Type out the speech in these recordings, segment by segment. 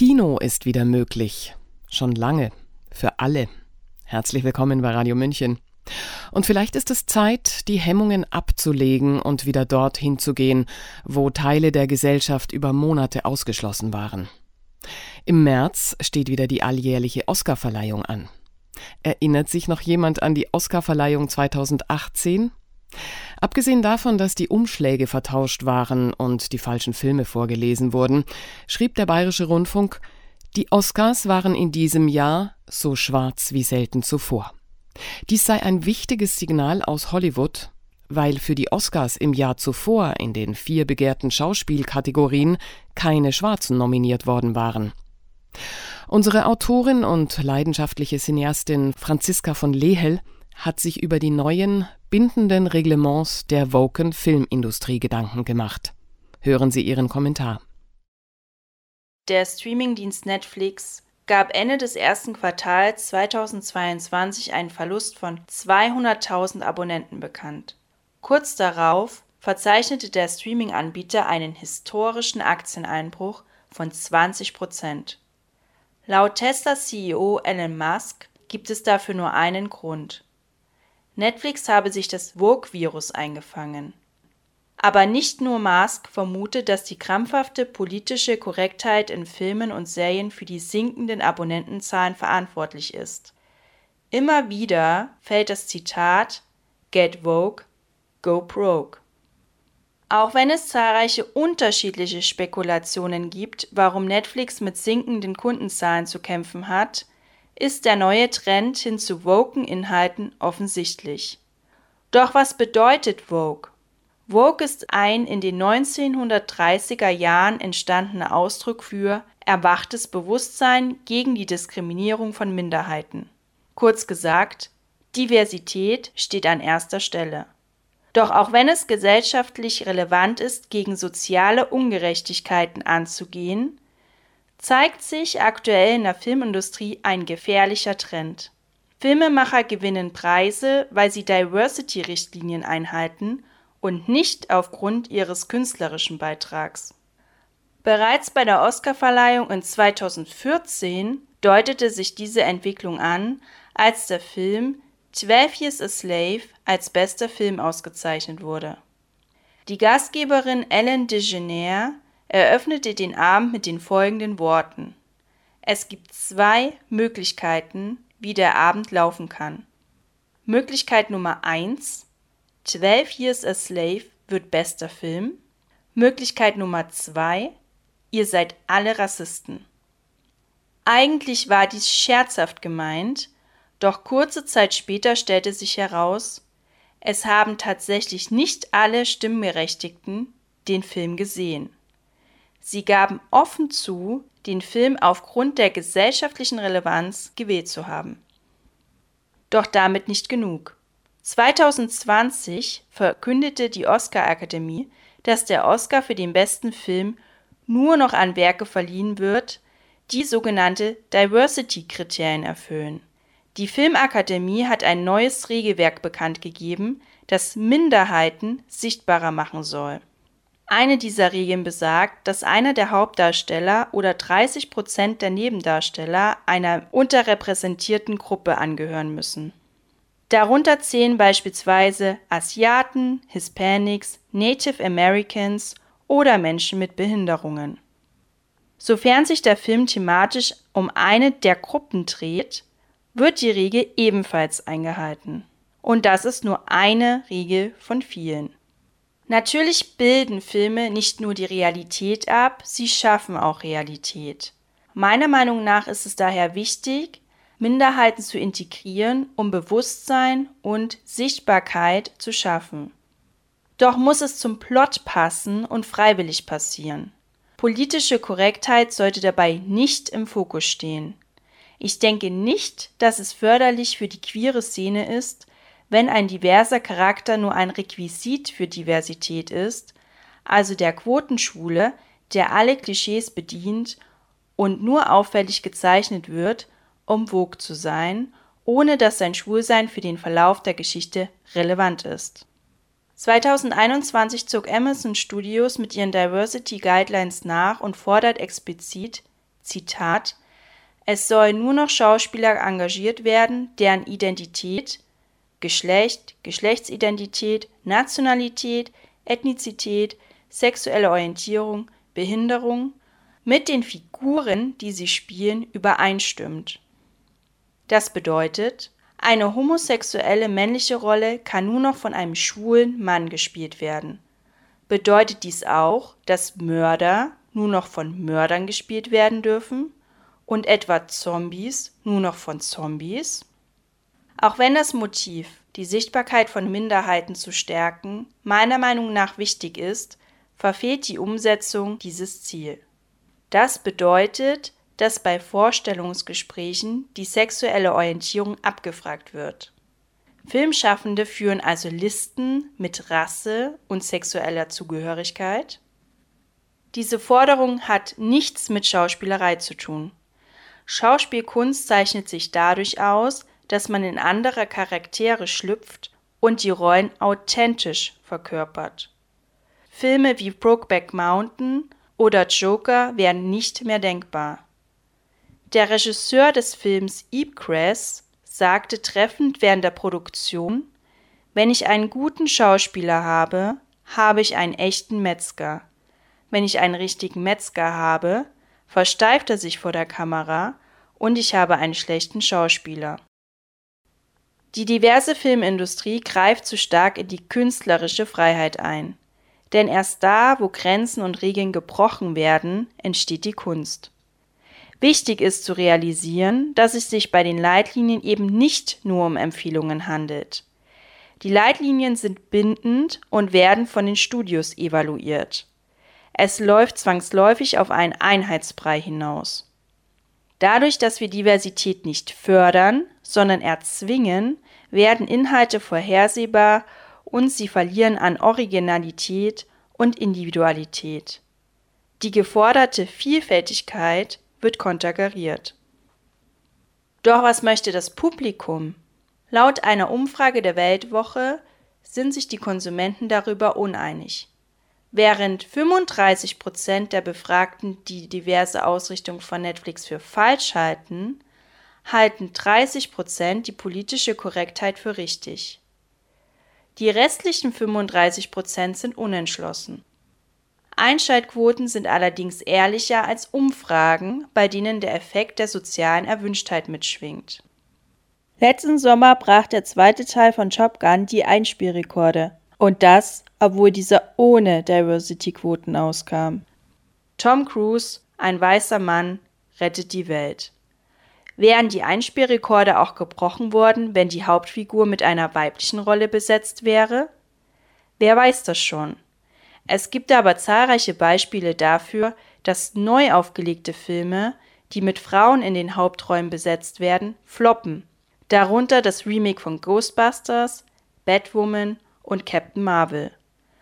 Kino ist wieder möglich. Schon lange. Für alle. Herzlich willkommen bei Radio München. Und vielleicht ist es Zeit, die Hemmungen abzulegen und wieder dorthin zu gehen, wo Teile der Gesellschaft über Monate ausgeschlossen waren. Im März steht wieder die alljährliche Oscarverleihung an. Erinnert sich noch jemand an die Oscarverleihung 2018? Abgesehen davon, dass die Umschläge vertauscht waren und die falschen Filme vorgelesen wurden, schrieb der Bayerische Rundfunk, die Oscars waren in diesem Jahr so schwarz wie selten zuvor. Dies sei ein wichtiges Signal aus Hollywood, weil für die Oscars im Jahr zuvor in den vier begehrten Schauspielkategorien keine Schwarzen nominiert worden waren. Unsere Autorin und leidenschaftliche Cineastin Franziska von Lehel hat sich über die neuen, bindenden Reglements der Woken Filmindustrie Gedanken gemacht. Hören Sie ihren Kommentar. Der Streamingdienst Netflix gab Ende des ersten Quartals 2022 einen Verlust von 200.000 Abonnenten bekannt. Kurz darauf verzeichnete der Streaming-Anbieter einen historischen Aktieneinbruch von 20 Prozent. Laut Tesla-CEO Elon Musk gibt es dafür nur einen Grund. Netflix habe sich das Vogue-Virus eingefangen. Aber nicht nur Musk vermutet, dass die krampfhafte politische Korrektheit in Filmen und Serien für die sinkenden Abonnentenzahlen verantwortlich ist. Immer wieder fällt das Zitat Get Vogue, Go Broke. Auch wenn es zahlreiche unterschiedliche Spekulationen gibt, warum Netflix mit sinkenden Kundenzahlen zu kämpfen hat, ist der neue Trend hin zu woken Inhalten offensichtlich. Doch was bedeutet Vogue? Vogue ist ein in den 1930er Jahren entstandener Ausdruck für erwachtes Bewusstsein gegen die Diskriminierung von Minderheiten. Kurz gesagt, Diversität steht an erster Stelle. Doch auch wenn es gesellschaftlich relevant ist, gegen soziale Ungerechtigkeiten anzugehen, zeigt sich aktuell in der Filmindustrie ein gefährlicher Trend. Filmemacher gewinnen Preise, weil sie Diversity-Richtlinien einhalten und nicht aufgrund ihres künstlerischen Beitrags. Bereits bei der Oscarverleihung in 2014 deutete sich diese Entwicklung an, als der Film Twelve Years a Slave als bester Film ausgezeichnet wurde. Die Gastgeberin Ellen DeGeneres eröffnete den Abend mit den folgenden Worten Es gibt zwei Möglichkeiten, wie der Abend laufen kann. Möglichkeit Nummer eins 12 Years a Slave wird bester Film. Möglichkeit Nummer 2. Ihr seid alle Rassisten. Eigentlich war dies scherzhaft gemeint, doch kurze Zeit später stellte sich heraus, es haben tatsächlich nicht alle Stimmberechtigten den Film gesehen. Sie gaben offen zu, den Film aufgrund der gesellschaftlichen Relevanz gewählt zu haben. Doch damit nicht genug. 2020 verkündete die Oscar-Akademie, dass der Oscar für den besten Film nur noch an Werke verliehen wird, die sogenannte Diversity-Kriterien erfüllen. Die Filmakademie hat ein neues Regelwerk bekannt gegeben, das Minderheiten sichtbarer machen soll. Eine dieser Regeln besagt, dass einer der Hauptdarsteller oder 30 Prozent der Nebendarsteller einer unterrepräsentierten Gruppe angehören müssen. Darunter zählen beispielsweise Asiaten, Hispanics, Native Americans oder Menschen mit Behinderungen. Sofern sich der Film thematisch um eine der Gruppen dreht, wird die Regel ebenfalls eingehalten. Und das ist nur eine Regel von vielen. Natürlich bilden Filme nicht nur die Realität ab, sie schaffen auch Realität. Meiner Meinung nach ist es daher wichtig, Minderheiten zu integrieren, um Bewusstsein und Sichtbarkeit zu schaffen. Doch muss es zum Plot passen und freiwillig passieren. Politische Korrektheit sollte dabei nicht im Fokus stehen. Ich denke nicht, dass es förderlich für die queere Szene ist, wenn ein diverser Charakter nur ein Requisit für Diversität ist, also der Quotenschwule, der alle Klischees bedient und nur auffällig gezeichnet wird um Vogue zu sein, ohne dass sein Schwulsein für den Verlauf der Geschichte relevant ist. 2021 zog Amazon Studios mit ihren Diversity Guidelines nach und fordert explizit Zitat Es sollen nur noch Schauspieler engagiert werden, deren Identität, Geschlecht, Geschlechtsidentität, Nationalität, Ethnizität, sexuelle Orientierung, Behinderung mit den Figuren, die sie spielen, übereinstimmt. Das bedeutet, eine homosexuelle männliche Rolle kann nur noch von einem schwulen Mann gespielt werden. Bedeutet dies auch, dass Mörder nur noch von Mördern gespielt werden dürfen und etwa Zombies nur noch von Zombies? Auch wenn das Motiv, die Sichtbarkeit von Minderheiten zu stärken, meiner Meinung nach wichtig ist, verfehlt die Umsetzung dieses Ziel. Das bedeutet, dass bei Vorstellungsgesprächen die sexuelle Orientierung abgefragt wird. Filmschaffende führen also Listen mit Rasse und sexueller Zugehörigkeit. Diese Forderung hat nichts mit Schauspielerei zu tun. Schauspielkunst zeichnet sich dadurch aus, dass man in andere Charaktere schlüpft und die Rollen authentisch verkörpert. Filme wie Brokeback Mountain oder Joker wären nicht mehr denkbar. Der Regisseur des Films Ipcress sagte treffend während der Produktion, wenn ich einen guten Schauspieler habe, habe ich einen echten Metzger. Wenn ich einen richtigen Metzger habe, versteift er sich vor der Kamera und ich habe einen schlechten Schauspieler. Die diverse Filmindustrie greift zu stark in die künstlerische Freiheit ein. Denn erst da, wo Grenzen und Regeln gebrochen werden, entsteht die Kunst. Wichtig ist zu realisieren, dass es sich bei den Leitlinien eben nicht nur um Empfehlungen handelt. Die Leitlinien sind bindend und werden von den Studios evaluiert. Es läuft zwangsläufig auf einen Einheitsbrei hinaus. Dadurch, dass wir Diversität nicht fördern, sondern erzwingen, werden Inhalte vorhersehbar und sie verlieren an Originalität und Individualität. Die geforderte Vielfältigkeit wird konterkariert. Doch was möchte das Publikum? Laut einer Umfrage der Weltwoche sind sich die Konsumenten darüber uneinig. Während 35 Prozent der Befragten die diverse Ausrichtung von Netflix für falsch halten, halten 30 Prozent die politische Korrektheit für richtig. Die restlichen 35 Prozent sind unentschlossen. Einschaltquoten sind allerdings ehrlicher als Umfragen, bei denen der Effekt der sozialen Erwünschtheit mitschwingt. Letzten Sommer brach der zweite Teil von Top Gun die Einspielrekorde. Und das, obwohl dieser ohne Diversity-Quoten auskam. Tom Cruise, ein weißer Mann, rettet die Welt. Wären die Einspielrekorde auch gebrochen worden, wenn die Hauptfigur mit einer weiblichen Rolle besetzt wäre? Wer weiß das schon. Es gibt aber zahlreiche Beispiele dafür, dass neu aufgelegte Filme, die mit Frauen in den Hauptrollen besetzt werden, floppen. Darunter das Remake von Ghostbusters, Batwoman und Captain Marvel.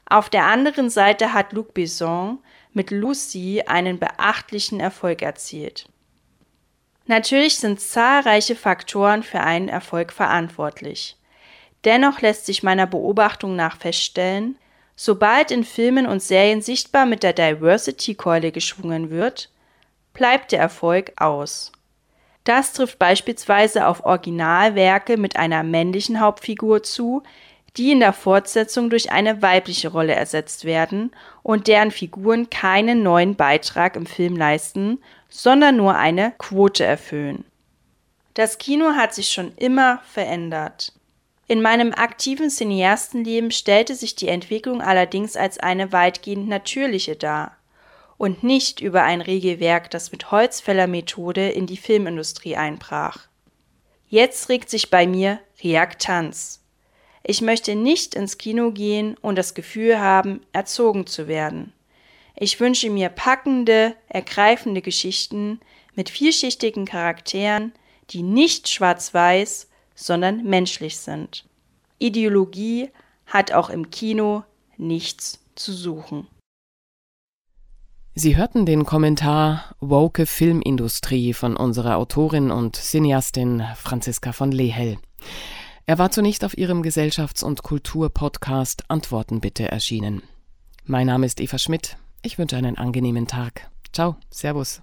Auf der anderen Seite hat Luc Besson mit Lucy einen beachtlichen Erfolg erzielt. Natürlich sind zahlreiche Faktoren für einen Erfolg verantwortlich. Dennoch lässt sich meiner Beobachtung nach feststellen, Sobald in Filmen und Serien sichtbar mit der Diversity-Keule geschwungen wird, bleibt der Erfolg aus. Das trifft beispielsweise auf Originalwerke mit einer männlichen Hauptfigur zu, die in der Fortsetzung durch eine weibliche Rolle ersetzt werden und deren Figuren keinen neuen Beitrag im Film leisten, sondern nur eine Quote erfüllen. Das Kino hat sich schon immer verändert. In meinem aktiven Cineastenleben stellte sich die Entwicklung allerdings als eine weitgehend natürliche dar und nicht über ein Regelwerk, das mit Holzfällermethode in die Filmindustrie einbrach. Jetzt regt sich bei mir Reaktanz. Ich möchte nicht ins Kino gehen und das Gefühl haben, erzogen zu werden. Ich wünsche mir packende, ergreifende Geschichten mit vielschichtigen Charakteren, die nicht schwarz-weiß, sondern menschlich sind. Ideologie hat auch im Kino nichts zu suchen. Sie hörten den Kommentar Woke Filmindustrie von unserer Autorin und Cineastin Franziska von Lehel. Er war zunächst auf ihrem Gesellschafts- und Kulturpodcast Antworten bitte erschienen. Mein Name ist Eva Schmidt. Ich wünsche einen angenehmen Tag. Ciao, Servus.